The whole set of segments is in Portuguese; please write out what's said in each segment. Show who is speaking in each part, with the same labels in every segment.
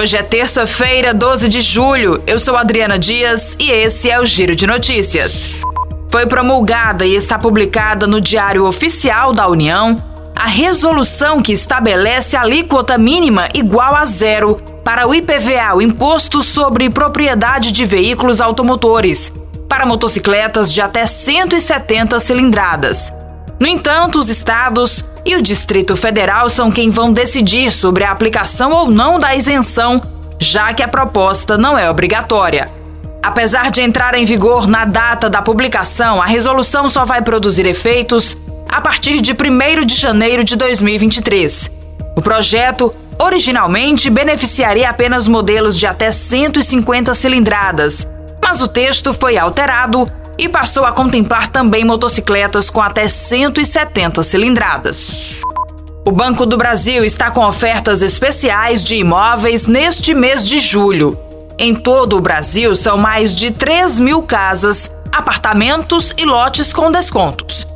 Speaker 1: Hoje é terça-feira, 12 de julho. Eu sou Adriana Dias e esse é o Giro de Notícias. Foi promulgada e está publicada no Diário Oficial da União a resolução que estabelece a alíquota mínima igual a zero para o IPVA, o Imposto sobre Propriedade de Veículos Automotores, para motocicletas de até 170 cilindradas. No entanto, os estados e o Distrito Federal são quem vão decidir sobre a aplicação ou não da isenção, já que a proposta não é obrigatória. Apesar de entrar em vigor na data da publicação, a resolução só vai produzir efeitos a partir de 1 de janeiro de 2023. O projeto originalmente beneficiaria apenas modelos de até 150 cilindradas, mas o texto foi alterado e passou a contemplar também motocicletas com até 170 cilindradas. O Banco do Brasil está com ofertas especiais de imóveis neste mês de julho. Em todo o Brasil, são mais de 3 mil casas, apartamentos e lotes com descontos.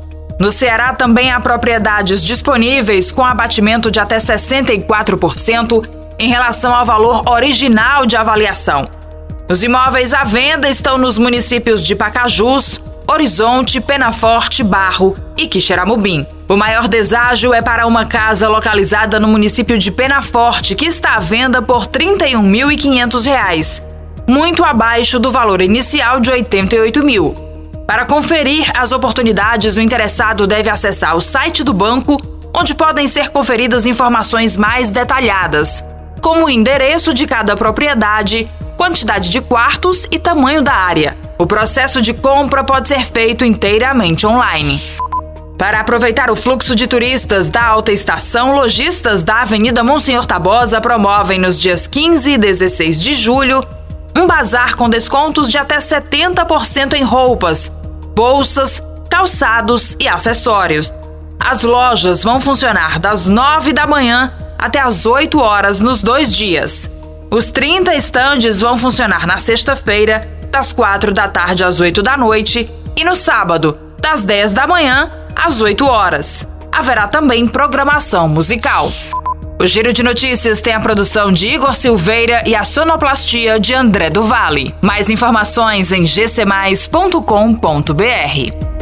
Speaker 1: No Ceará também há propriedades disponíveis com abatimento de até 64% em relação ao valor original de avaliação. Os imóveis à venda estão nos municípios de Pacajus, Horizonte, Penaforte, Barro e Quixeramobim. O maior deságio é para uma casa localizada no município de Penaforte, que está à venda por R$ 31.500, muito abaixo do valor inicial de R$ 88 mil. Para conferir as oportunidades, o interessado deve acessar o site do banco, onde podem ser conferidas informações mais detalhadas, como o endereço de cada propriedade, quantidade de quartos e tamanho da área. O processo de compra pode ser feito inteiramente online. Para aproveitar o fluxo de turistas da alta estação, lojistas da Avenida Monsenhor Tabosa promovem nos dias 15 e 16 de julho um bazar com descontos de até 70% em roupas, bolsas, calçados e acessórios. As lojas vão funcionar das 9 da manhã até as 8 horas nos dois dias. Os 30 estandes vão funcionar na sexta-feira, das 4 da tarde às 8 da noite, e no sábado, das 10 da manhã às 8 horas. Haverá também programação musical. O Giro de Notícias tem a produção de Igor Silveira e a sonoplastia de André do Vale. Mais informações em gcmais.com.br.